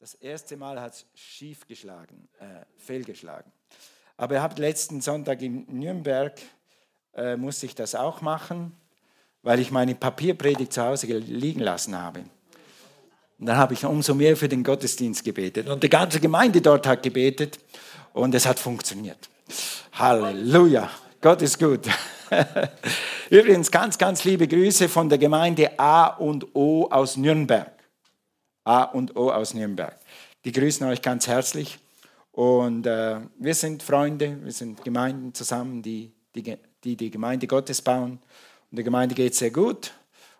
Das erste Mal hat es schief geschlagen, äh, fehlgeschlagen. Aber ihr habt letzten Sonntag in Nürnberg, äh, musste ich das auch machen, weil ich meine Papierpredigt zu Hause liegen lassen habe. Und dann habe ich umso mehr für den Gottesdienst gebetet. Und die ganze Gemeinde dort hat gebetet und es hat funktioniert. Halleluja. Gott ist gut. Übrigens ganz, ganz liebe Grüße von der Gemeinde A und O aus Nürnberg. A und O aus Nürnberg. Die grüßen euch ganz herzlich. Und äh, wir sind Freunde, wir sind Gemeinden zusammen, die die, die die Gemeinde Gottes bauen. Und der Gemeinde geht sehr gut.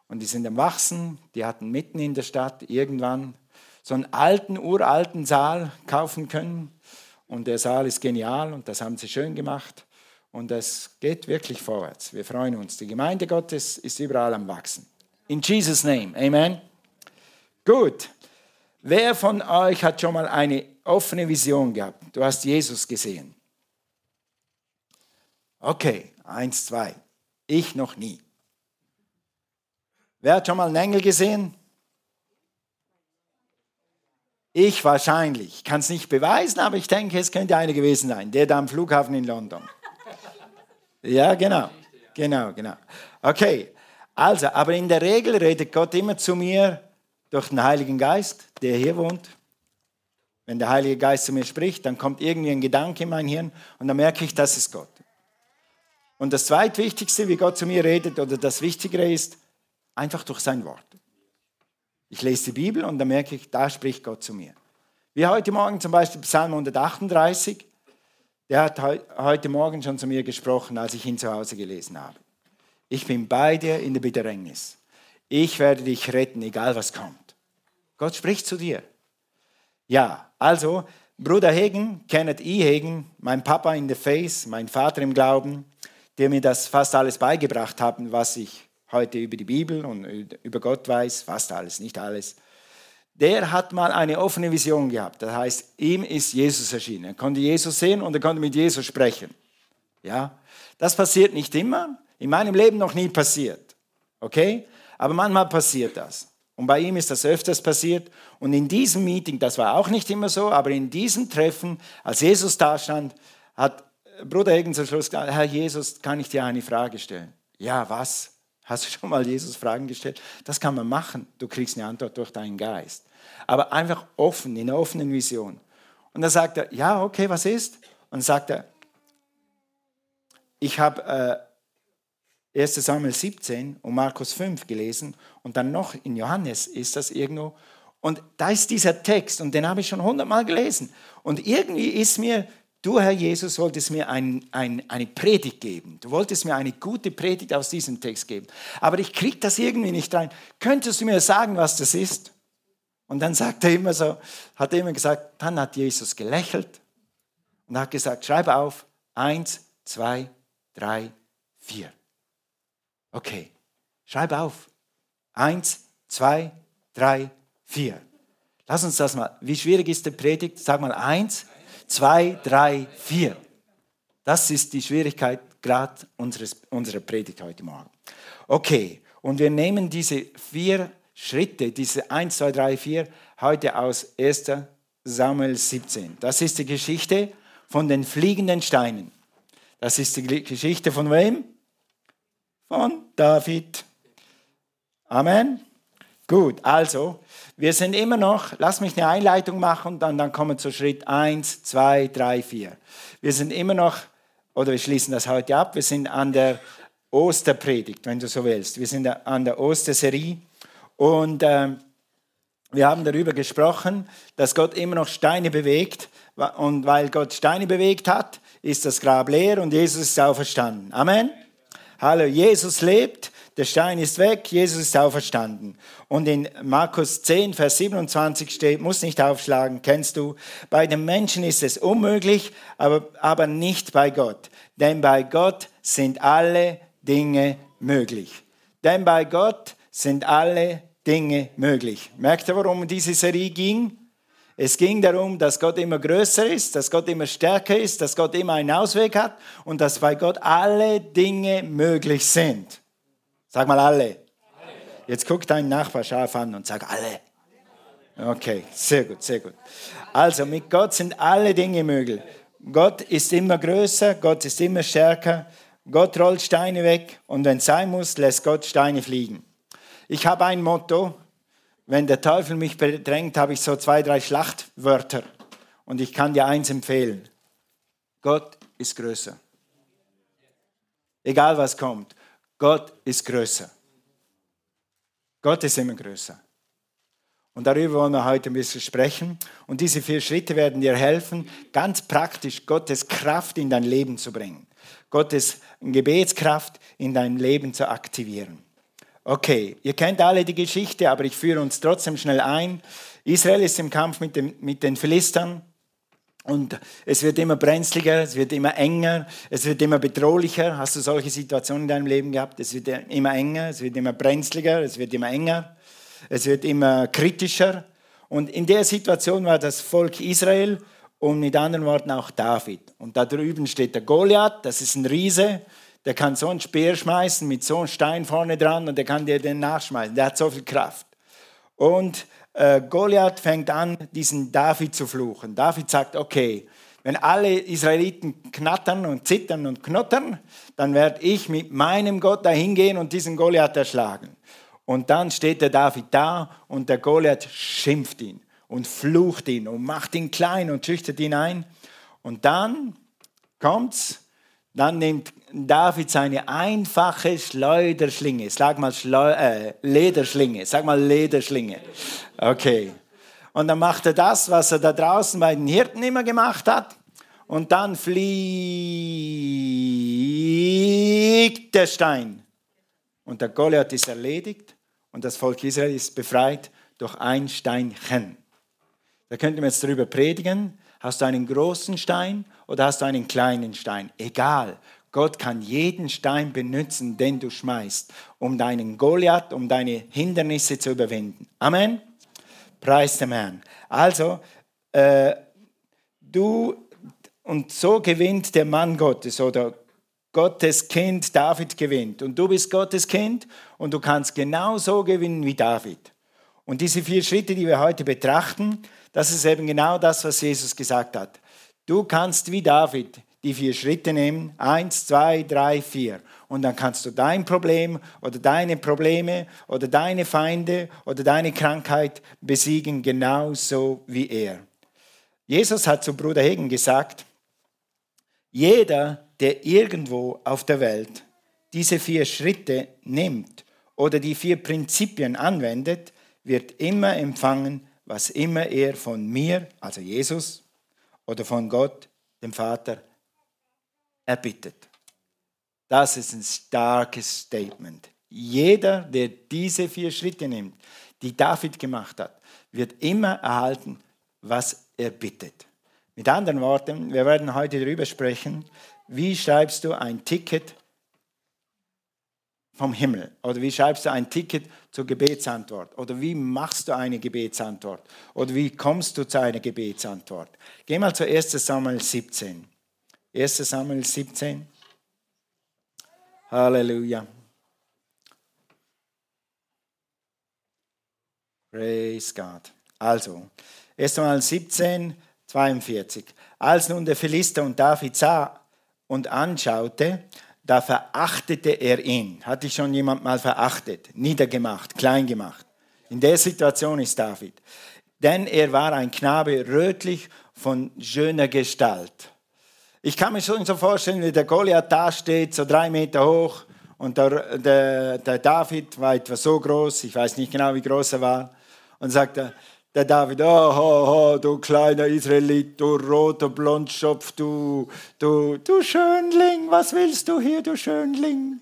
Und die sind am Wachsen. Die hatten mitten in der Stadt irgendwann so einen alten, uralten Saal kaufen können. Und der Saal ist genial und das haben sie schön gemacht. Und es geht wirklich vorwärts. Wir freuen uns. Die Gemeinde Gottes ist überall am Wachsen. In Jesus' Name. Amen. Gut. Wer von euch hat schon mal eine offene Vision gehabt? Du hast Jesus gesehen. Okay, eins, zwei. Ich noch nie. Wer hat schon mal einen Engel gesehen? Ich wahrscheinlich. Ich kann es nicht beweisen, aber ich denke, es könnte einer gewesen sein, der da am Flughafen in London. Ja, genau. Genau, genau. Okay, also, aber in der Regel redet Gott immer zu mir durch den Heiligen Geist, der hier wohnt. Wenn der Heilige Geist zu mir spricht, dann kommt irgendwie ein Gedanke in mein Hirn und dann merke ich, das ist Gott. Und das zweitwichtigste, wie Gott zu mir redet, oder das Wichtigere ist, einfach durch sein Wort. Ich lese die Bibel und dann merke ich, da spricht Gott zu mir. Wie heute Morgen zum Beispiel Psalm 138, der hat heute Morgen schon zu mir gesprochen, als ich ihn zu Hause gelesen habe. Ich bin bei dir in der Bedrängnis. Ich werde dich retten, egal was kommt. Gott spricht zu dir. Ja, also, Bruder Hegen, Kenneth E. Hegen, mein Papa in the Face, mein Vater im Glauben, der mir das fast alles beigebracht haben, was ich heute über die Bibel und über Gott weiß, fast alles, nicht alles. Der hat mal eine offene Vision gehabt. Das heißt, ihm ist Jesus erschienen. Er konnte Jesus sehen und er konnte mit Jesus sprechen. Ja, das passiert nicht immer. In meinem Leben noch nie passiert. Okay? Aber manchmal passiert das. Und bei ihm ist das öfters passiert. Und in diesem Meeting, das war auch nicht immer so, aber in diesem Treffen, als Jesus da stand, hat Bruder Hegen zum Schluss gesagt, Herr Jesus, kann ich dir eine Frage stellen? Ja, was? Hast du schon mal Jesus Fragen gestellt? Das kann man machen. Du kriegst eine Antwort durch deinen Geist. Aber einfach offen, in einer offenen Vision. Und dann sagt er, ja, okay, was ist? Und sagt er, ich habe äh, 1 Samuel 17 und Markus 5 gelesen und dann noch in Johannes ist das irgendwo. Und da ist dieser Text und den habe ich schon hundertmal gelesen. Und irgendwie ist mir Du, Herr Jesus, wolltest mir ein, ein, eine Predigt geben. Du wolltest mir eine gute Predigt aus diesem Text geben. Aber ich kriege das irgendwie nicht rein. Könntest du mir sagen, was das ist? Und dann sagt er immer so, hat er immer gesagt, dann hat Jesus gelächelt und hat gesagt, schreib auf, eins, zwei, drei, vier. Okay, schreib auf. Eins, zwei, drei, vier. Lass uns das mal. Wie schwierig ist die Predigt? Sag mal eins, zwei, drei, vier. Das ist die Schwierigkeit gerade unserer Predigt heute Morgen. Okay, und wir nehmen diese vier Schritte, diese 1, 2, 3, 4, heute aus 1. Samuel 17. Das ist die Geschichte von den fliegenden Steinen. Das ist die Geschichte von wem? Von David. Amen. Gut, also wir sind immer noch, lass mich eine Einleitung machen und dann, dann kommen wir zu Schritt 1, 2, 3, 4. Wir sind immer noch, oder wir schließen das heute ab, wir sind an der Osterpredigt, wenn du so willst. Wir sind an der Osterserie und äh, wir haben darüber gesprochen, dass Gott immer noch Steine bewegt und weil Gott Steine bewegt hat, ist das Grab leer und Jesus ist auferstanden. Amen. Hallo, Jesus lebt der Stein ist weg, Jesus ist auferstanden. Und in Markus 10, Vers 27 steht, muss nicht aufschlagen, kennst du, bei den Menschen ist es unmöglich, aber, aber nicht bei Gott. Denn bei Gott sind alle Dinge möglich. Denn bei Gott sind alle Dinge möglich. Merkt ihr, warum diese Serie ging? Es ging darum, dass Gott immer größer ist, dass Gott immer stärker ist, dass Gott immer einen Ausweg hat und dass bei Gott alle Dinge möglich sind. Sag mal alle. Jetzt guck deinen Nachbar scharf an und sag alle. Okay, sehr gut, sehr gut. Also mit Gott sind alle Dinge möglich. Gott ist immer größer, Gott ist immer stärker. Gott rollt Steine weg und wenn es sein muss, lässt Gott Steine fliegen. Ich habe ein Motto, wenn der Teufel mich bedrängt, habe ich so zwei, drei Schlachtwörter und ich kann dir eins empfehlen. Gott ist größer. Egal was kommt, Gott ist größer. Gott ist immer größer. Und darüber wollen wir heute ein bisschen sprechen. Und diese vier Schritte werden dir helfen, ganz praktisch Gottes Kraft in dein Leben zu bringen. Gottes Gebetskraft in dein Leben zu aktivieren. Okay, ihr kennt alle die Geschichte, aber ich führe uns trotzdem schnell ein. Israel ist im Kampf mit, dem, mit den Philistern und es wird immer brenzliger, es wird immer enger, es wird immer bedrohlicher. Hast du solche Situationen in deinem Leben gehabt? Es wird immer enger, es wird immer brenzliger, es wird immer enger, es wird immer kritischer. Und in der Situation war das Volk Israel und mit anderen Worten auch David. Und da drüben steht der Goliath, das ist ein Riese, der kann so einen Speer schmeißen mit so einem Stein vorne dran und der kann dir den nachschmeißen. Der hat so viel Kraft. Und äh, Goliath fängt an, diesen David zu fluchen. David sagt, okay, wenn alle Israeliten knattern und zittern und knottern, dann werde ich mit meinem Gott dahin gehen und diesen Goliath erschlagen. Und dann steht der David da und der Goliath schimpft ihn und flucht ihn und macht ihn klein und schüchtert ihn ein. Und dann kommt's, dann nimmt David seine einfache Schleuderschlinge, sag mal Schleu äh, Lederschlinge, sag mal Lederschlinge. Okay. Und dann macht er das, was er da draußen bei den Hirten immer gemacht hat. Und dann fliegt der Stein. Und der Goliath ist erledigt und das Volk Israel ist befreit durch ein Steinchen. Da könnte man jetzt darüber predigen. Hast du einen großen Stein oder hast du einen kleinen Stein? Egal. Gott kann jeden Stein benutzen, den du schmeißt, um deinen Goliath, um deine Hindernisse zu überwinden. Amen. Preis dem Herrn. Also, äh, du, und so gewinnt der Mann Gottes oder Gottes Kind David gewinnt. Und du bist Gottes Kind und du kannst genauso gewinnen wie David. Und diese vier Schritte, die wir heute betrachten, das ist eben genau das, was Jesus gesagt hat. Du kannst wie David die vier Schritte nehmen. Eins, zwei, drei, vier. Und dann kannst du dein Problem oder deine Probleme oder deine Feinde oder deine Krankheit besiegen, genauso wie er. Jesus hat zu Bruder Hegen gesagt, jeder, der irgendwo auf der Welt diese vier Schritte nimmt oder die vier Prinzipien anwendet, wird immer empfangen, was immer er von mir, also Jesus, oder von Gott, dem Vater, erbittet. Das ist ein starkes Statement. Jeder, der diese vier Schritte nimmt, die David gemacht hat, wird immer erhalten, was er bittet. Mit anderen Worten, wir werden heute darüber sprechen, wie schreibst du ein Ticket vom Himmel? Oder wie schreibst du ein Ticket zur Gebetsantwort? Oder wie machst du eine Gebetsantwort? Oder wie kommst du zu einer Gebetsantwort? Geh mal zu 1 Samuel 17. 1 Samuel 17. Halleluja. Praise God. Also, 1 Samuel 17, 42. Als nun der Philister und David sah und anschaute, da verachtete er ihn. Hatte ich schon jemand mal verachtet, niedergemacht, klein gemacht. In der Situation ist David. Denn er war ein Knabe rötlich von schöner Gestalt. Ich kann mir schon so vorstellen, wie der Goliath da steht, so drei Meter hoch, und der, der, der David war etwa so groß, ich weiß nicht genau, wie groß er war, und sagt er, der David, oh, oh, oh, du kleiner Israelit, du roter Blondschopf, du, du, du Schönling, was willst du hier, du Schönling?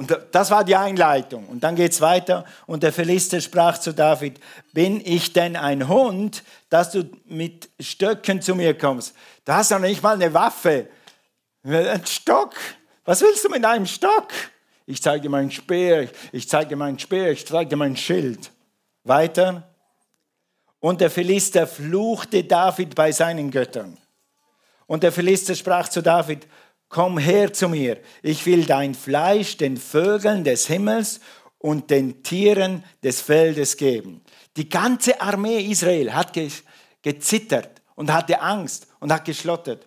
Und das war die Einleitung. Und dann geht es weiter. Und der Philister sprach zu David, bin ich denn ein Hund, dass du mit Stöcken zu mir kommst? Du hast doch nicht mal eine Waffe. Ein Stock. Was willst du mit einem Stock? Ich zeige dir meinen Speer, ich zeige dir meinen Speer, ich zeige dir mein Schild. Weiter. Und der Philister fluchte David bei seinen Göttern. Und der Philister sprach zu David, komm her zu mir, ich will dein Fleisch den Vögeln des Himmels und den Tieren des Feldes geben. Die ganze Armee Israel hat ge gezittert und hatte Angst und hat geschlottert.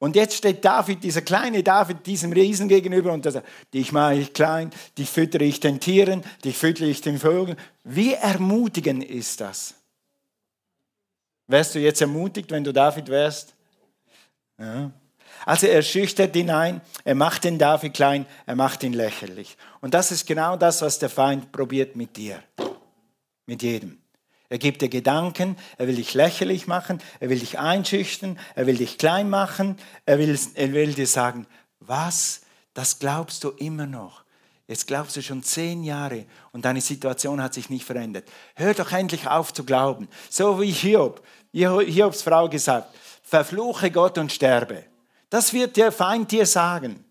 Und jetzt steht David, dieser kleine David, diesem Riesen gegenüber und sagt, dich mache ich klein, dich füttere ich den Tieren, dich füttere ich den Vögeln. Wie ermutigend ist das? Wärst du jetzt ermutigt, wenn du David wärst? Ja. Also er schüchtert ihn ein, er macht den David klein, er macht ihn lächerlich. Und das ist genau das, was der Feind probiert mit dir, mit jedem. Er gibt dir Gedanken, er will dich lächerlich machen, er will dich einschüchtern, er will dich klein machen, er will, er will dir sagen, was, das glaubst du immer noch. Jetzt glaubst du schon zehn Jahre und deine Situation hat sich nicht verändert. Hör doch endlich auf zu glauben. So wie Hiob, Hiobs Frau gesagt, verfluche Gott und sterbe. Das wird der Feind dir sagen.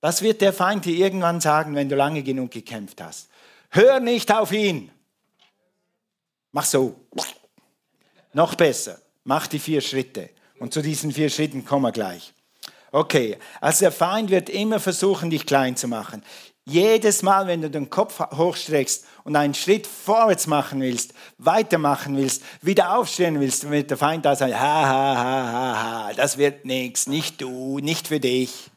Das wird der Feind dir irgendwann sagen, wenn du lange genug gekämpft hast. Hör nicht auf ihn. Mach so. Noch besser. Mach die vier Schritte. Und zu diesen vier Schritten kommen wir gleich. Okay, also der Feind wird immer versuchen, dich klein zu machen. Jedes Mal, wenn du den Kopf hochstreckst und einen Schritt vorwärts machen willst, weitermachen willst, wieder aufstehen willst, wird der Feind da sagen, ha, ha, ha, ha, ha, das wird nichts, nicht du, nicht für dich.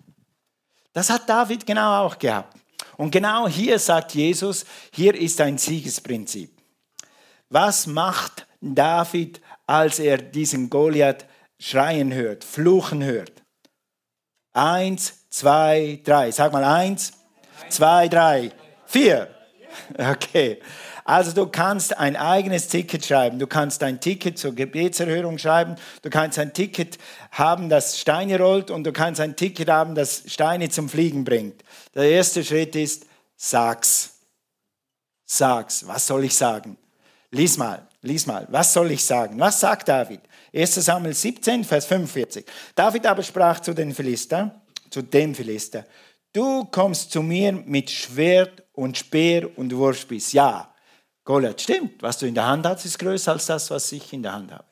Das hat David genau auch gehabt. Und genau hier sagt Jesus, hier ist ein Siegesprinzip. Was macht David, als er diesen Goliath schreien hört, fluchen hört? Eins, zwei, drei. Sag mal eins, zwei, drei, vier. Okay. Also du kannst ein eigenes Ticket schreiben. Du kannst ein Ticket zur Gebetserhörung schreiben. Du kannst ein Ticket haben, das Steine rollt. Und du kannst ein Ticket haben, das Steine zum Fliegen bringt. Der erste Schritt ist, sag's. Sag's. Was soll ich sagen? Lies mal, lies mal. Was soll ich sagen? Was sagt David? 1 Samuel 17, Vers 45. David aber sprach zu den Philister, zu dem Philister, Du kommst zu mir mit Schwert und Speer und Wurfspieß. Ja, Goliath, stimmt. Was du in der Hand hast, ist größer als das, was ich in der Hand habe.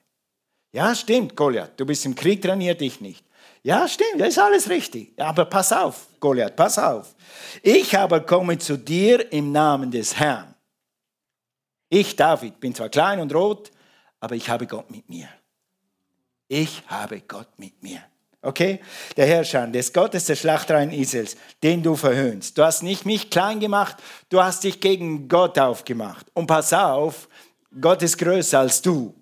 Ja, stimmt, Goliath. Du bist im Krieg trainiert, ich nicht. Ja, stimmt, das ist alles richtig. Aber pass auf, Goliath, pass auf. Ich aber komme zu dir im Namen des Herrn. Ich, David, bin zwar klein und rot, aber ich habe Gott mit mir. Ich habe Gott mit mir. Okay? Der Herrscher des Gottes der Schlachtreihen Israels, den du verhöhnst. Du hast nicht mich klein gemacht, du hast dich gegen Gott aufgemacht. Und pass auf, Gott ist größer als du.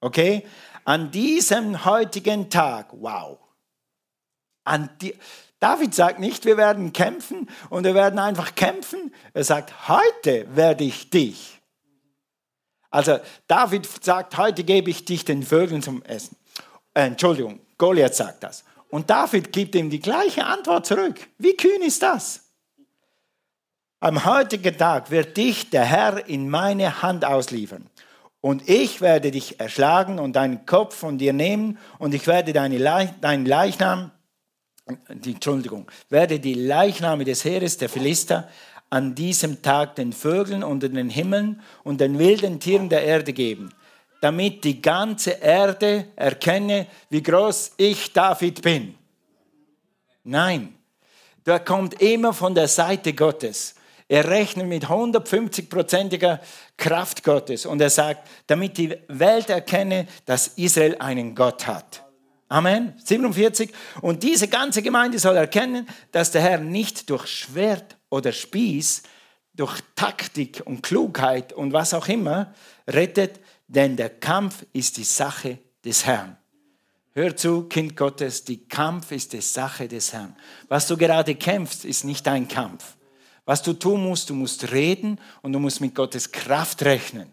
Okay? An diesem heutigen Tag, wow. An die, David sagt nicht, wir werden kämpfen und wir werden einfach kämpfen. Er sagt, heute werde ich dich. Also David sagt, heute gebe ich dich den Vögeln zum Essen. Äh, Entschuldigung, Goliath sagt das. Und David gibt ihm die gleiche Antwort zurück. Wie kühn ist das? Am heutigen Tag wird dich der Herr in meine Hand ausliefern. Und ich werde dich erschlagen und deinen Kopf von dir nehmen und ich werde deine Leich, deinen Leichnam, die, Entschuldigung, werde die Leichname des Heeres der Philister an diesem Tag den Vögeln unter den Himmeln und den wilden Tieren der Erde geben damit die ganze Erde erkenne, wie groß ich David bin. Nein, der kommt immer von der Seite Gottes. Er rechnet mit 150-prozentiger Kraft Gottes und er sagt, damit die Welt erkenne, dass Israel einen Gott hat. Amen. 47. Und diese ganze Gemeinde soll erkennen, dass der Herr nicht durch Schwert oder Spieß, durch Taktik und Klugheit und was auch immer rettet, denn der Kampf ist die Sache des Herrn. Hör zu, Kind Gottes, die Kampf ist die Sache des Herrn. Was du gerade kämpfst, ist nicht dein Kampf. Was du tun musst, du musst reden und du musst mit Gottes Kraft rechnen.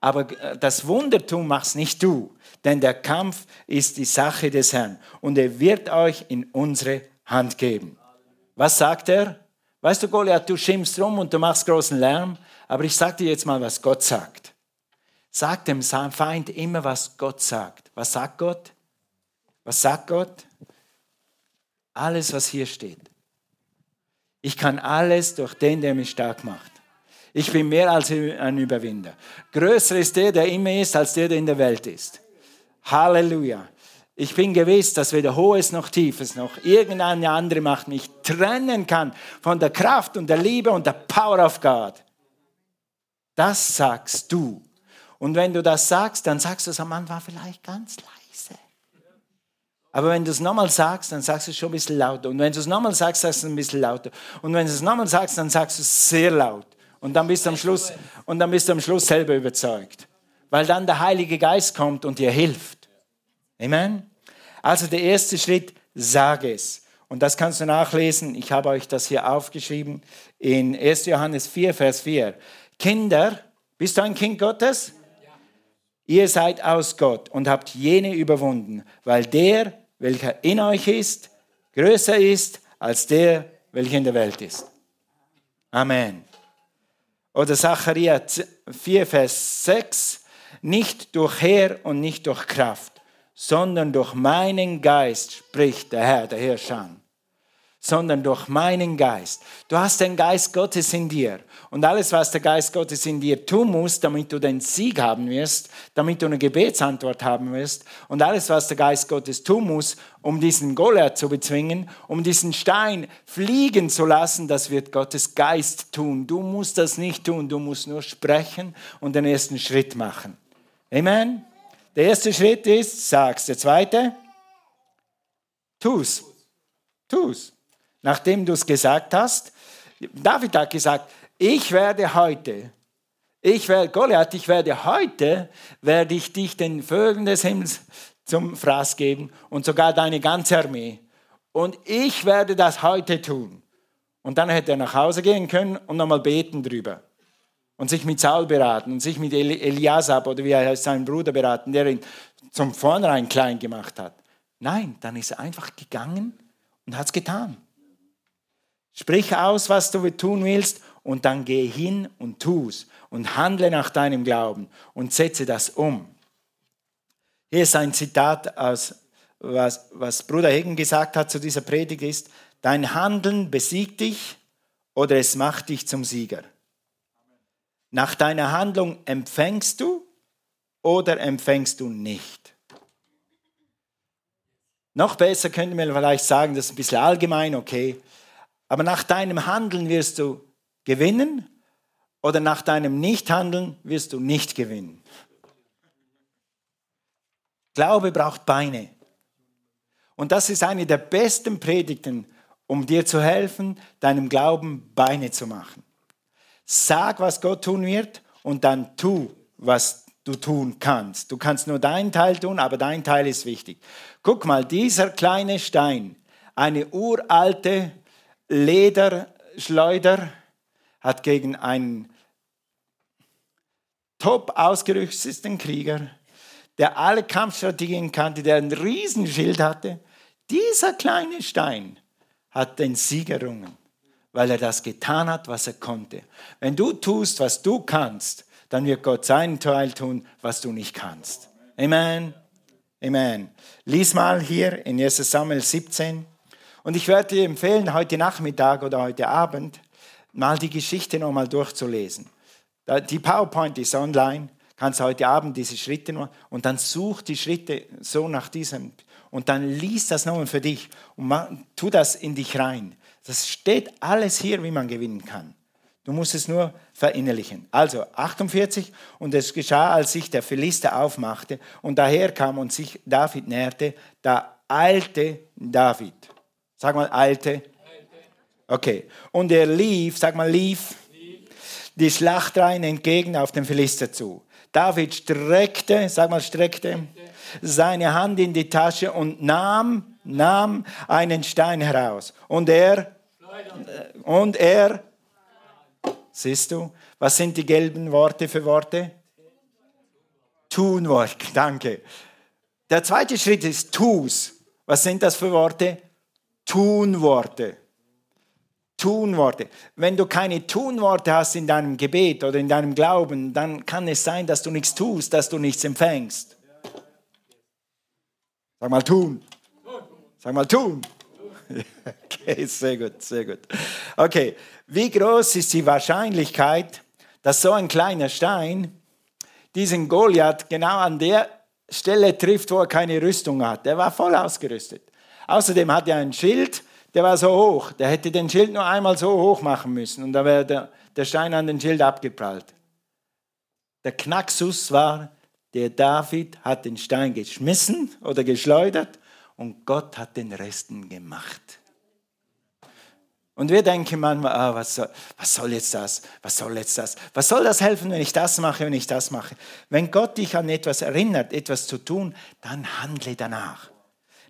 Aber äh, das Wundertum machst nicht du, denn der Kampf ist die Sache des Herrn und er wird euch in unsere Hand geben. Was sagt er? Weißt du, Goliath, du schimpfst rum und du machst großen Lärm, aber ich sage dir jetzt mal, was Gott sagt. Sag dem Feind immer, was Gott sagt. Was sagt Gott? Was sagt Gott? Alles, was hier steht. Ich kann alles durch den, der mich stark macht. Ich bin mehr als ein Überwinder. Größer ist der, der immer ist, als der, der in der Welt ist. Halleluja. Ich bin gewiss, dass weder Hohes noch Tiefes noch irgendeine andere Macht mich trennen kann von der Kraft und der Liebe und der Power of God. Das sagst du Und wenn du das sagst, dann sagst du es am Anfang vielleicht ganz leise. Aber wenn du es nochmal sagst, dann sagst du es schon ein bisschen lauter. Und wenn du es nochmal sagst, sagst du es ein bisschen lauter. Und wenn du es nochmal sagst, dann sagst du es sehr laut. Und dann bist du am Schluss, und dann bist du am Schluss selber überzeugt. Weil dann der Heilige Geist kommt und dir hilft. Amen. Also der erste Schritt, sag es. Und das kannst du nachlesen. Ich habe euch das hier aufgeschrieben in 1. Johannes 4, Vers 4. Kinder, bist du ein Kind Gottes? Ihr seid aus Gott und habt jene überwunden, weil der, welcher in euch ist, größer ist als der, welcher in der Welt ist. Amen. Oder Zachariah 4, Vers 6. Nicht durch Heer und nicht durch Kraft, sondern durch meinen Geist spricht der Herr, der Herrscher sondern durch meinen Geist. Du hast den Geist Gottes in dir. Und alles, was der Geist Gottes in dir tun muss, damit du den Sieg haben wirst, damit du eine Gebetsantwort haben wirst, und alles, was der Geist Gottes tun muss, um diesen Goliath zu bezwingen, um diesen Stein fliegen zu lassen, das wird Gottes Geist tun. Du musst das nicht tun, du musst nur sprechen und den ersten Schritt machen. Amen. Der erste Schritt ist, sag's. Der zweite, tu's. Tu's nachdem du es gesagt hast. David hat gesagt, ich werde heute, ich werde, Goliath, ich werde heute, werde ich dich den Vögeln des Himmels zum Fraß geben und sogar deine ganze Armee. Und ich werde das heute tun. Und dann hätte er nach Hause gehen können und nochmal beten drüber. Und sich mit Saul beraten und sich mit Eliasab oder wie er heißt, seinen Bruder beraten, der ihn zum Vornherein klein gemacht hat. Nein, dann ist er einfach gegangen und hat es getan. Sprich aus, was du tun willst und dann geh hin und tu's und handle nach deinem Glauben und setze das um. Hier ist ein Zitat aus, was, was Bruder Hegen gesagt hat zu dieser Predigt ist, dein Handeln besiegt dich oder es macht dich zum Sieger. Nach deiner Handlung empfängst du oder empfängst du nicht. Noch besser könnte man vielleicht sagen, das ist ein bisschen allgemein, okay. Aber nach deinem Handeln wirst du gewinnen oder nach deinem Nichthandeln wirst du nicht gewinnen. Glaube braucht Beine. Und das ist eine der besten Predigten, um dir zu helfen, deinem Glauben Beine zu machen. Sag, was Gott tun wird und dann tu, was du tun kannst. Du kannst nur deinen Teil tun, aber dein Teil ist wichtig. Guck mal, dieser kleine Stein, eine uralte Lederschleuder hat gegen einen top ausgerüsteten Krieger, der alle Kampfstrategien kannte, der ein Riesenschild hatte, dieser kleine Stein hat den Sieg errungen, weil er das getan hat, was er konnte. Wenn du tust, was du kannst, dann wird Gott seinen Teil tun, was du nicht kannst. Amen. Amen. Lies mal hier in 1 Samuel 17. Und ich werde dir empfehlen, heute Nachmittag oder heute Abend mal die Geschichte nochmal durchzulesen. Die PowerPoint ist online, kannst heute Abend diese Schritte noch und dann such die Schritte so nach diesem und dann lies das nochmal für dich und tu das in dich rein. Das steht alles hier, wie man gewinnen kann. Du musst es nur verinnerlichen. Also 48 und es geschah, als sich der Philister aufmachte und daherkam und sich David näherte, da eilte David. Sag mal alte. Okay. Und er lief, sag mal lief, die Schlachtreihen entgegen auf den Philister zu. David streckte, sag mal streckte, seine Hand in die Tasche und nahm, nahm einen Stein heraus. Und er, und er, siehst du, was sind die gelben Worte für Worte? Tunwort, danke. Der zweite Schritt ist tu's. Was sind das für Worte? Tunworte. Tunworte. Wenn du keine Tunworte hast in deinem Gebet oder in deinem Glauben, dann kann es sein, dass du nichts tust, dass du nichts empfängst. Sag mal tun. Sag mal tun. Okay, sehr gut, sehr gut. Okay, wie groß ist die Wahrscheinlichkeit, dass so ein kleiner Stein diesen Goliath genau an der Stelle trifft, wo er keine Rüstung hat? Der war voll ausgerüstet. Außerdem hat er ein Schild, der war so hoch. Der hätte den Schild nur einmal so hoch machen müssen und da wäre der, der Stein an den Schild abgeprallt. Der Knacksus war, der David hat den Stein geschmissen oder geschleudert und Gott hat den Resten gemacht. Und wir denken manchmal, ah, was, soll, was soll jetzt das? Was soll jetzt das? Was soll das helfen, wenn ich das mache, wenn ich das mache? Wenn Gott dich an etwas erinnert, etwas zu tun, dann handle danach.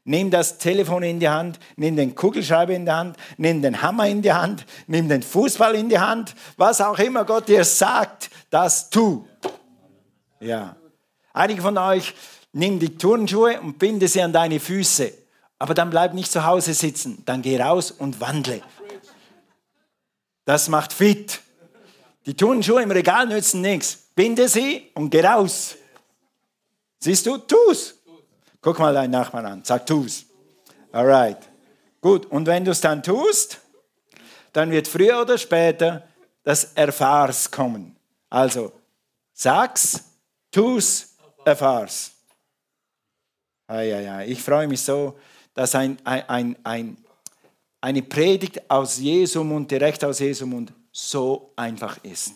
Nimm das Telefon in die Hand, nimm den Kugelschreiber in die Hand, nimm den Hammer in die Hand, nimm den Fußball in die Hand, was auch immer Gott dir sagt, das tu. Ja. Einige von euch nimm die Turnschuhe und binde sie an deine Füße. Aber dann bleib nicht zu Hause sitzen, dann geh raus und wandle. Das macht fit. Die Turnschuhe im Regal nützen nichts. Binde sie und geh raus. Siehst du? Tu's. Guck mal deinen Nachbarn an. Sag tu's. Alright. Gut. Und wenn du es dann tust, dann wird früher oder später das Erfahrs kommen. Also, sag's, tu's, erfahr's. Ah, ja, ja. Ich freue mich so, dass ein, ein, ein, eine Predigt aus Jesu Mund, direkt aus Jesu Mund, so einfach ist.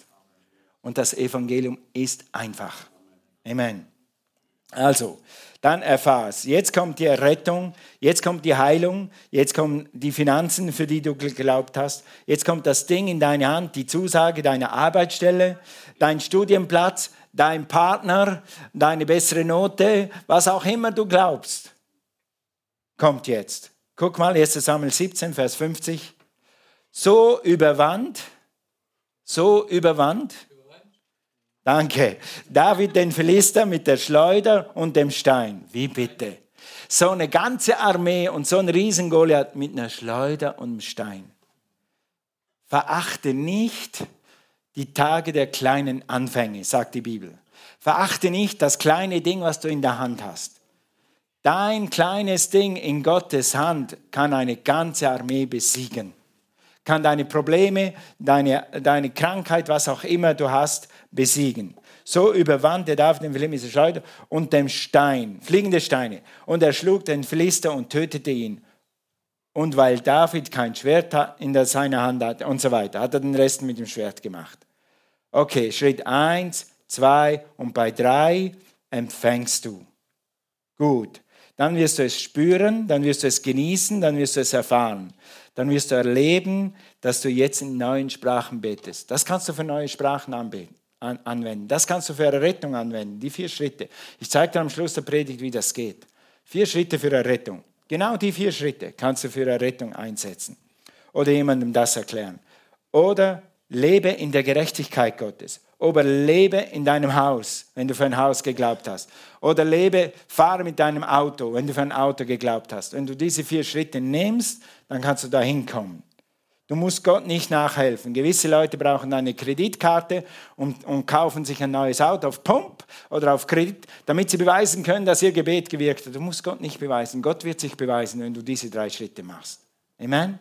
Und das Evangelium ist einfach. Amen. Also, dann erfahrst. Jetzt kommt die Errettung, jetzt kommt die Heilung, jetzt kommen die Finanzen, für die du geglaubt hast. Jetzt kommt das Ding in deine Hand, die Zusage deiner Arbeitsstelle, dein Studienplatz, dein Partner, deine bessere Note, was auch immer du glaubst, kommt jetzt. Guck mal, 1 Samuel 17, Vers 50. So überwand, so überwand, danke, David den Philister mit der Schleuder und dem Stein. Wie bitte? So eine ganze Armee und so ein riesen Goliath mit einer Schleuder und einem Stein. Verachte nicht die Tage der kleinen Anfänge, sagt die Bibel. Verachte nicht das kleine Ding, was du in der Hand hast. Dein kleines Ding in Gottes Hand kann eine ganze Armee besiegen, kann deine Probleme, deine, deine Krankheit, was auch immer du hast, besiegen. So überwand der David den Philister Schleuder und dem Stein, fliegende Steine. Und er schlug den Philister und tötete ihn. Und weil David kein Schwert in seiner Hand hatte und so weiter, hat er den Rest mit dem Schwert gemacht. Okay, Schritt 1, 2 und bei 3 empfängst du. Gut dann wirst du es spüren, dann wirst du es genießen, dann wirst du es erfahren. Dann wirst du erleben, dass du jetzt in neuen Sprachen betest. Das kannst du für neue Sprachen anbeten, an, anwenden. Das kannst du für Errettung anwenden. Die vier Schritte. Ich zeige dir am Schluss der Predigt, wie das geht. Vier Schritte für Errettung. Genau die vier Schritte kannst du für Errettung einsetzen. Oder jemandem das erklären. Oder lebe in der Gerechtigkeit Gottes. Oder lebe in deinem Haus, wenn du für ein Haus geglaubt hast. Oder lebe, fahre mit deinem Auto, wenn du für ein Auto geglaubt hast. Wenn du diese vier Schritte nimmst, dann kannst du da hinkommen. Du musst Gott nicht nachhelfen. Gewisse Leute brauchen eine Kreditkarte und, und, kaufen sich ein neues Auto auf Pump oder auf Kredit, damit sie beweisen können, dass ihr Gebet gewirkt hat. Du musst Gott nicht beweisen. Gott wird sich beweisen, wenn du diese drei Schritte machst. Amen?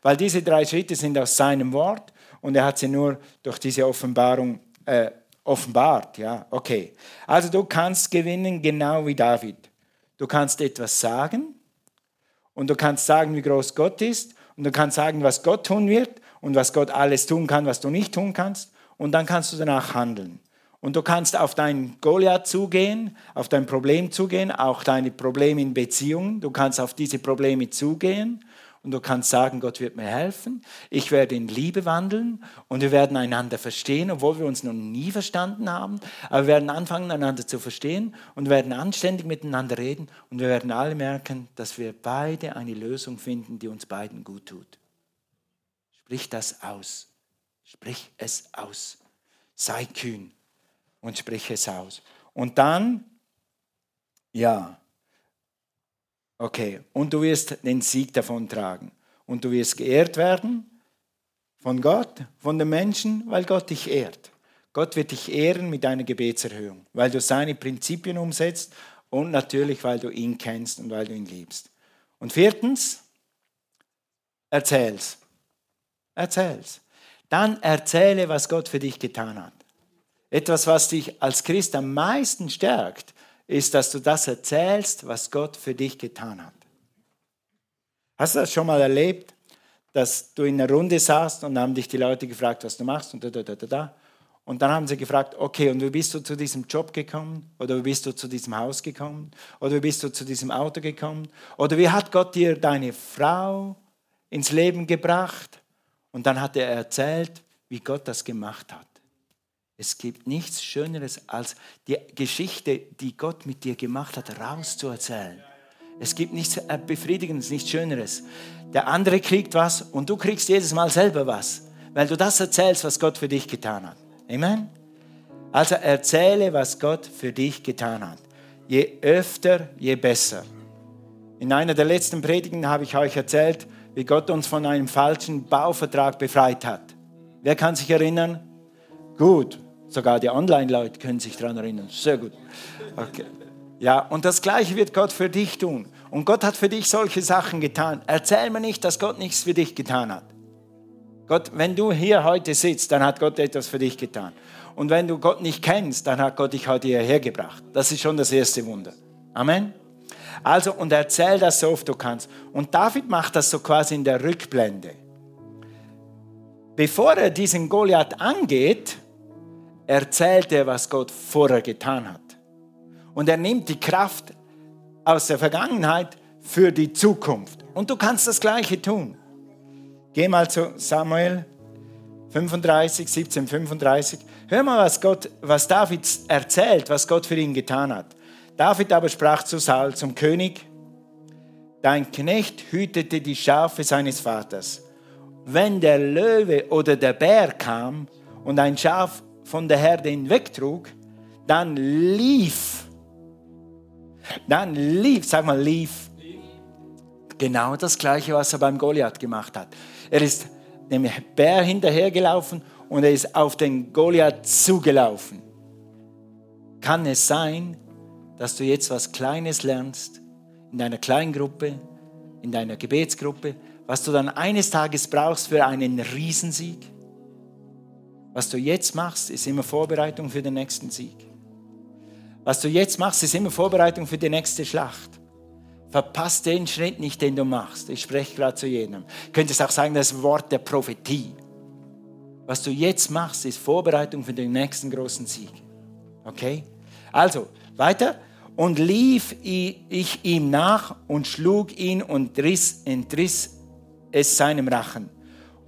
Weil diese drei Schritte sind aus seinem Wort und er hat sie nur durch diese Offenbarung äh, offenbart. Ja, okay. Also du kannst gewinnen genau wie David. Du kannst etwas sagen und du kannst sagen, wie groß Gott ist und du kannst sagen, was Gott tun wird und was Gott alles tun kann, was du nicht tun kannst und dann kannst du danach handeln. Und du kannst auf dein Goliath zugehen, auf dein Problem zugehen, auch deine Probleme in Beziehungen. Du kannst auf diese Probleme zugehen und du kannst sagen, Gott wird mir helfen, ich werde in Liebe wandeln und wir werden einander verstehen, obwohl wir uns noch nie verstanden haben, aber wir werden anfangen, einander zu verstehen und werden anständig miteinander reden und wir werden alle merken, dass wir beide eine Lösung finden, die uns beiden gut tut. Sprich das aus. Sprich es aus. Sei kühn und sprich es aus. Und dann, ja, Okay, und du wirst den Sieg davon tragen. Und du wirst geehrt werden von Gott, von den Menschen, weil Gott dich ehrt. Gott wird dich ehren mit deiner Gebetserhöhung, weil du seine Prinzipien umsetzt und natürlich, weil du ihn kennst und weil du ihn liebst. Und viertens, erzähl's. Erzähl's. Dann erzähle, was Gott für dich getan hat. Etwas, was dich als Christ am meisten stärkt, ist, dass du das erzählst, was Gott für dich getan hat. Hast du das schon mal erlebt, dass du in einer Runde saßt und haben dich die Leute gefragt, was du machst und da, da, da, da. Und dann haben sie gefragt, okay, und wie bist du zu diesem Job gekommen? Oder wie bist du zu diesem Haus gekommen? Oder wie bist du zu diesem Auto gekommen? Oder wie hat Gott dir deine Frau ins Leben gebracht? Und dann hat er erzählt, wie Gott das gemacht hat. Es gibt nichts Schöneres, als die Geschichte, die Gott mit dir gemacht hat, rauszuerzählen. Es gibt nichts äh, Befriedigendes, nichts Schöneres. Der andere kriegt was und du kriegst jedes Mal selber was, weil du das erzählst, was Gott für dich getan hat. Amen. Also erzähle, was Gott für dich getan hat. Je öfter, je besser. In einer der letzten Predigen habe ich euch erzählt, wie Gott uns von einem falschen Bauvertrag befreit hat. Wer kann sich erinnern? Gut, sogar die Online-Leute können sich daran erinnern. Sehr gut. Okay. Ja, und das Gleiche wird Gott für dich tun. Und Gott hat für dich solche Sachen getan. Erzähl mir nicht, dass Gott nichts für dich getan hat. Gott, wenn du hier heute sitzt, dann hat Gott etwas für dich getan. Und wenn du Gott nicht kennst, dann hat Gott dich heute hierher gebracht. Das ist schon das erste Wunder. Amen. Also, und erzähl das so oft du kannst. Und David macht das so quasi in der Rückblende. Bevor er diesen Goliath angeht, erzählt er, was Gott vorher getan hat. Und er nimmt die Kraft aus der Vergangenheit für die Zukunft. Und du kannst das Gleiche tun. Geh mal zu Samuel 35, 17, 35. Hör mal, was, Gott, was David erzählt, was Gott für ihn getan hat. David aber sprach zu Saul, zum König, dein Knecht hütete die Schafe seines Vaters. Wenn der Löwe oder der Bär kam und ein Schaf von der Herde hinwegtrug, dann lief, dann lief, sag mal lief, genau das gleiche, was er beim Goliath gemacht hat. Er ist dem Bär hinterhergelaufen und er ist auf den Goliath zugelaufen. Kann es sein, dass du jetzt was Kleines lernst in deiner Kleingruppe, in deiner Gebetsgruppe, was du dann eines Tages brauchst für einen Riesensieg? Was du jetzt machst, ist immer Vorbereitung für den nächsten Sieg. Was du jetzt machst, ist immer Vorbereitung für die nächste Schlacht. Verpasst den Schritt nicht, den du machst. Ich spreche gerade zu jedem. Könntest auch sagen, das Wort der Prophetie. Was du jetzt machst, ist Vorbereitung für den nächsten großen Sieg. Okay? Also, weiter. Und lief ich ihm nach und schlug ihn und riss, entriss es seinem Rachen.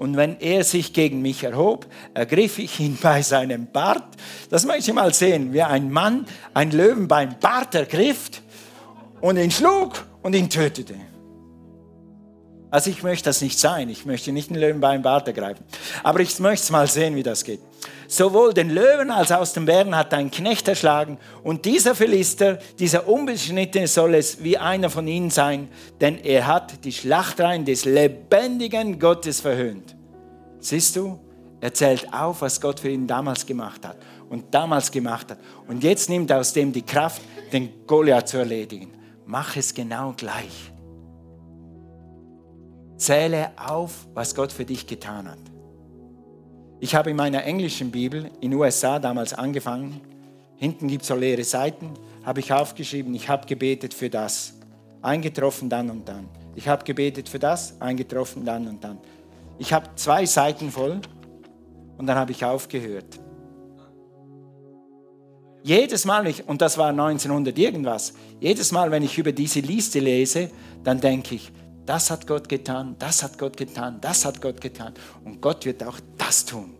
Und wenn er sich gegen mich erhob, ergriff ich ihn bei seinem Bart. Das möchte ich mal sehen, wie ein Mann einen Löwen beim Bart ergriff und ihn schlug und ihn tötete. Also ich möchte das nicht sein. Ich möchte nicht den Löwen beim Bart ergreifen. Aber ich möchte mal sehen, wie das geht. Sowohl den Löwen als auch den Bären hat ein Knecht erschlagen. Und dieser Philister, dieser Unbeschnittene soll es wie einer von ihnen sein, denn er hat die Schlachtreihen des lebendigen Gottes verhöhnt. Siehst du? Er zählt auf, was Gott für ihn damals gemacht hat und damals gemacht hat. Und jetzt nimmt er aus dem die Kraft, den Goliath zu erledigen. Mach es genau gleich. Zähle auf, was Gott für dich getan hat. Ich habe in meiner englischen Bibel in USA damals angefangen. Hinten gibt es so leere Seiten. Habe ich aufgeschrieben, ich habe gebetet für das. Eingetroffen dann und dann. Ich habe gebetet für das, eingetroffen dann und dann. Ich habe zwei Seiten voll und dann habe ich aufgehört. Jedes Mal, und das war 1900 irgendwas, jedes Mal, wenn ich über diese Liste lese, dann denke ich, das hat Gott getan, das hat Gott getan, das hat Gott getan. Und Gott wird auch das tun.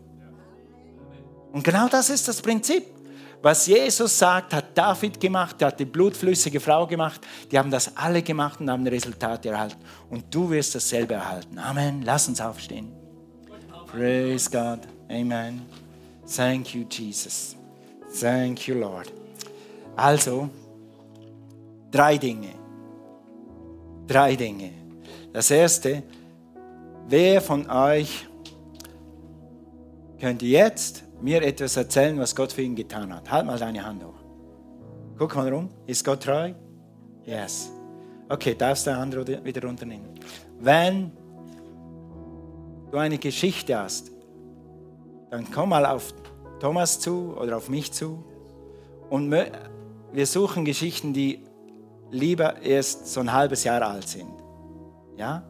Und genau das ist das Prinzip. Was Jesus sagt, hat David gemacht, hat die blutflüssige Frau gemacht. Die haben das alle gemacht und haben Resultate erhalten. Und du wirst dasselbe erhalten. Amen. Lass uns aufstehen. Praise God. Amen. Thank you, Jesus. Thank you, Lord. Also, drei Dinge. Drei Dinge. Das erste, wer von euch könnte jetzt mir etwas erzählen, was Gott für ihn getan hat? Halt mal deine Hand hoch. Guck mal rum. Ist Gott treu? Yes. Okay, darfst du deine Hand wieder runternehmen. Wenn du eine Geschichte hast, dann komm mal auf Thomas zu oder auf mich zu. Und wir suchen Geschichten, die lieber erst so ein halbes Jahr alt sind. Ja?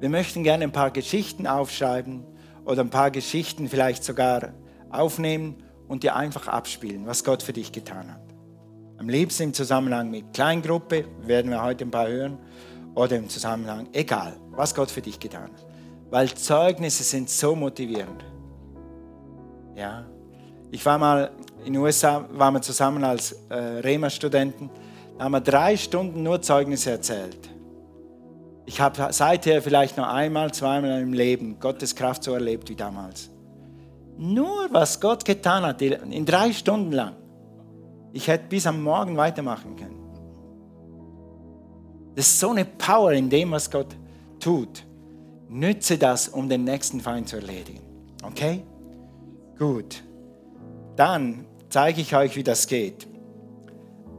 Wir möchten gerne ein paar Geschichten aufschreiben oder ein paar Geschichten vielleicht sogar aufnehmen und dir einfach abspielen, was Gott für dich getan hat. Am liebsten im Zusammenhang mit Kleingruppe, werden wir heute ein paar hören, oder im Zusammenhang, egal, was Gott für dich getan hat. Weil Zeugnisse sind so motivierend. Ja. Ich war mal in den USA, waren wir zusammen als äh, Rema-Studenten, da haben wir drei Stunden nur Zeugnisse erzählt. Ich habe seither vielleicht noch einmal, zweimal im Leben Gottes Kraft so erlebt wie damals. Nur was Gott getan hat, in drei Stunden lang. Ich hätte bis am Morgen weitermachen können. Das ist so eine Power in dem, was Gott tut. Nütze das, um den nächsten Feind zu erledigen. Okay? Gut. Dann zeige ich euch, wie das geht.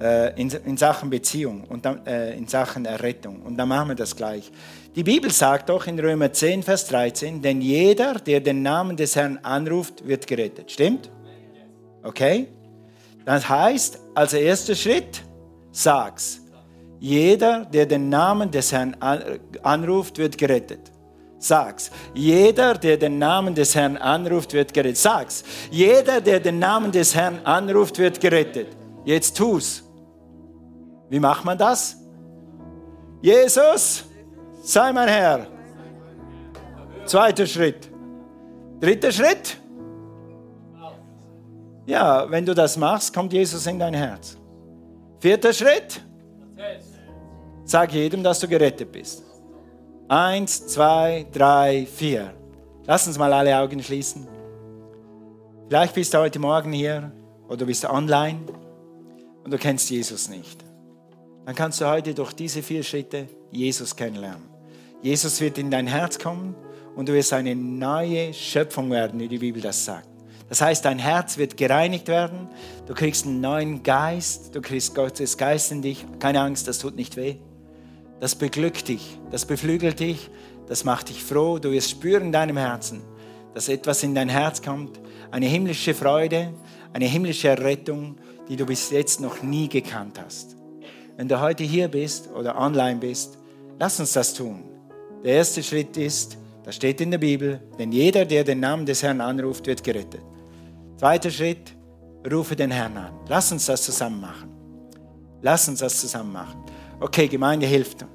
Äh, in, in, Sachen Beziehung und dann, äh, in Sachen Errettung. Und dann machen wir das gleich. Die Bibel sagt doch in Römer 10, Vers 13, denn jeder, der den Namen des Herrn anruft, wird gerettet. Stimmt? Okay? Das heißt, als erster Schritt, sag's. Jeder, der den Namen des Herrn anruft, wird gerettet. Sag's. Jeder, der den Namen des Herrn anruft, wird gerettet. Sag's. Jeder, der den Namen des Herrn anruft, wird gerettet. Jetzt tu's. Wie macht man das? Jesus, sei mein Herr. Zweiter Schritt. Dritter Schritt. Ja, wenn du das machst, kommt Jesus in dein Herz. Vierter Schritt. Sag jedem, dass du gerettet bist. Eins, zwei, drei, vier. Lass uns mal alle Augen schließen. Vielleicht bist du heute Morgen hier oder du bist online und du kennst Jesus nicht. Dann kannst du heute durch diese vier Schritte Jesus kennenlernen. Jesus wird in dein Herz kommen und du wirst eine neue Schöpfung werden, wie die Bibel das sagt. Das heißt, dein Herz wird gereinigt werden, du kriegst einen neuen Geist, du kriegst Gottes Geist in dich. Keine Angst, das tut nicht weh. Das beglückt dich, das beflügelt dich, das macht dich froh. Du wirst spüren in deinem Herzen, dass etwas in dein Herz kommt, eine himmlische Freude, eine himmlische Errettung, die du bis jetzt noch nie gekannt hast. Wenn du heute hier bist oder online bist, lass uns das tun. Der erste Schritt ist, das steht in der Bibel, denn jeder, der den Namen des Herrn anruft, wird gerettet. Zweiter Schritt, rufe den Herrn an. Lass uns das zusammen machen. Lass uns das zusammen machen. Okay, Gemeinde hilft.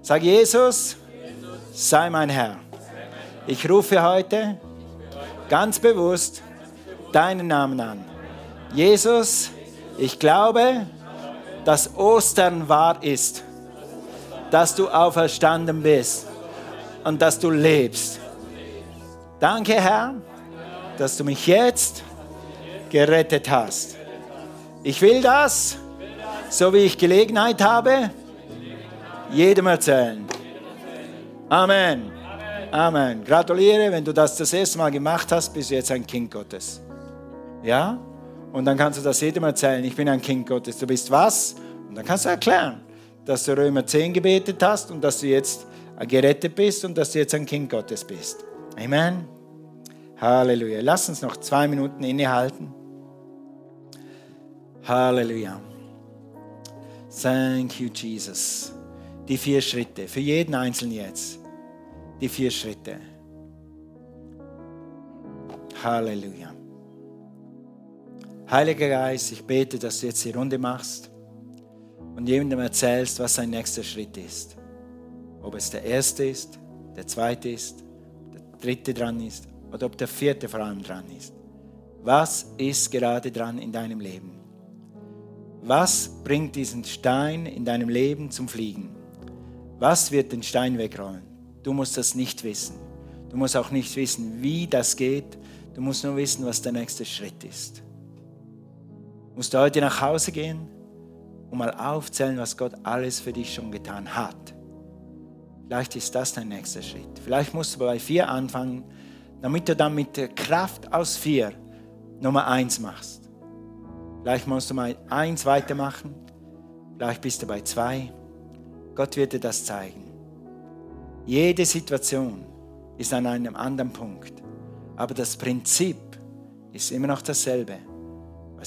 Sag Jesus, sei mein Herr. Ich rufe heute ganz bewusst deinen Namen an. Jesus, ich glaube, dass Ostern wahr ist, dass du auferstanden bist und dass du lebst. Danke, Herr, dass du mich jetzt gerettet hast. Ich will das, so wie ich Gelegenheit habe, jedem erzählen. Amen. Amen. Gratuliere, wenn du das das erste Mal gemacht hast, bist du jetzt ein Kind Gottes. Ja? Und dann kannst du das jedem erzählen. Ich bin ein Kind Gottes. Du bist was? Und dann kannst du erklären, dass du Römer 10 gebetet hast und dass du jetzt gerettet bist und dass du jetzt ein Kind Gottes bist. Amen. Halleluja. Lass uns noch zwei Minuten innehalten. Halleluja. Thank you, Jesus. Die vier Schritte, für jeden Einzelnen jetzt. Die vier Schritte. Halleluja. Heiliger Geist, ich bete, dass du jetzt die Runde machst und jemandem erzählst, was sein nächster Schritt ist. Ob es der erste ist, der zweite ist, der dritte dran ist oder ob der vierte vor allem dran ist. Was ist gerade dran in deinem Leben? Was bringt diesen Stein in deinem Leben zum Fliegen? Was wird den Stein wegrollen? Du musst das nicht wissen. Du musst auch nicht wissen, wie das geht. Du musst nur wissen, was der nächste Schritt ist. Musst du heute nach Hause gehen und mal aufzählen, was Gott alles für dich schon getan hat. Vielleicht ist das dein nächster Schritt. Vielleicht musst du bei vier anfangen, damit du dann mit der Kraft aus vier Nummer eins machst. Vielleicht musst du mal eins weitermachen. Vielleicht bist du bei zwei. Gott wird dir das zeigen. Jede Situation ist an einem anderen Punkt. Aber das Prinzip ist immer noch dasselbe.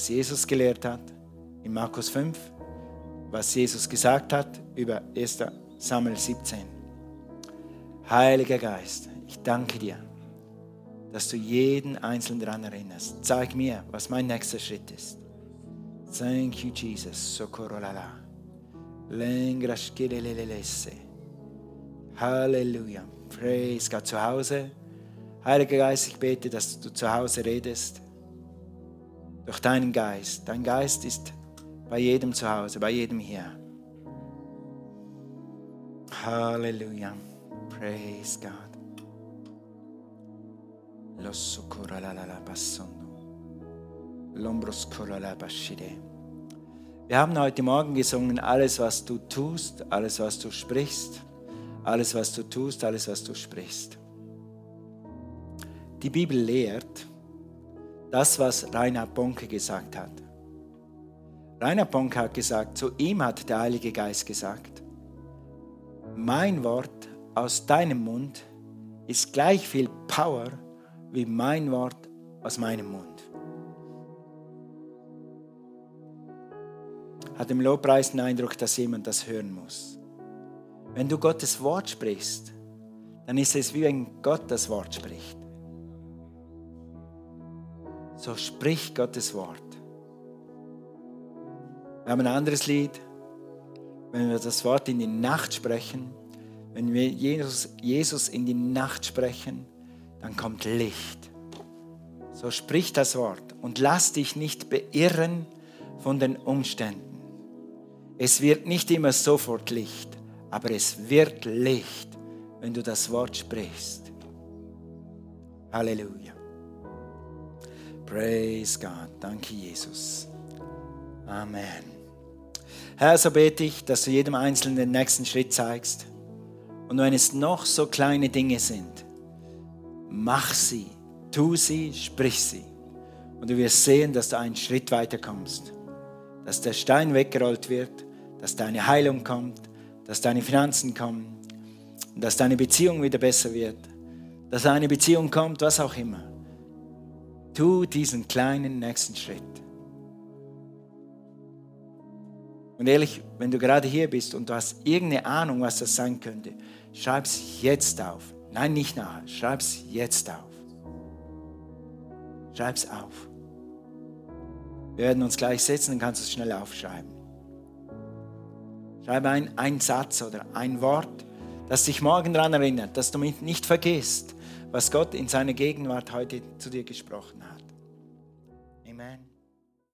Was Jesus gelehrt hat in Markus 5, was Jesus gesagt hat über 1. Samuel 17. Heiliger Geist, ich danke dir, dass du jeden Einzelnen daran erinnerst. Zeig mir, was mein nächster Schritt ist. Thank you, Jesus. Socorrolala. Halleluja. Praise Gott zu Hause. Heiliger Geist, ich bete, dass du zu Hause redest. Durch deinen Geist. Dein Geist ist bei jedem zu Hause, bei jedem hier. Halleluja. Praise God. Wir haben heute Morgen gesungen, alles was du tust, alles was du sprichst, alles was du tust, alles was du sprichst. Die Bibel lehrt das, was Reinhard Bonke gesagt hat. Reinhard Bonke hat gesagt, zu ihm hat der Heilige Geist gesagt, mein Wort aus deinem Mund ist gleich viel Power wie mein Wort aus meinem Mund. Hat im Lobpreis den Eindruck, dass jemand das hören muss. Wenn du Gottes Wort sprichst, dann ist es wie wenn Gott das Wort spricht. So sprich Gottes Wort. Wir haben ein anderes Lied, wenn wir das Wort in die Nacht sprechen, wenn wir Jesus, Jesus in die Nacht sprechen, dann kommt Licht. So sprich das Wort und lass dich nicht beirren von den Umständen. Es wird nicht immer sofort Licht, aber es wird Licht, wenn du das Wort sprichst. Halleluja. Praise God. Danke, Jesus. Amen. Herr, so bete ich, dass du jedem Einzelnen den nächsten Schritt zeigst. Und wenn es noch so kleine Dinge sind, mach sie, tu sie, sprich sie. Und du wirst sehen, dass du einen Schritt weiter kommst. Dass der Stein weggerollt wird, dass deine Heilung kommt, dass deine Finanzen kommen, dass deine Beziehung wieder besser wird, dass eine Beziehung kommt, was auch immer. Tu diesen kleinen nächsten Schritt. Und ehrlich, wenn du gerade hier bist und du hast irgendeine Ahnung, was das sein könnte, schreib es jetzt auf. Nein, nicht nachher. Schreib es jetzt auf. Schreib es auf. Wir werden uns gleich setzen, dann kannst du es schnell aufschreiben. Schreibe ein, einen Satz oder ein Wort, das dich morgen daran erinnert, dass du nicht vergisst, was Gott in seiner Gegenwart heute zu dir gesprochen hat. Amen.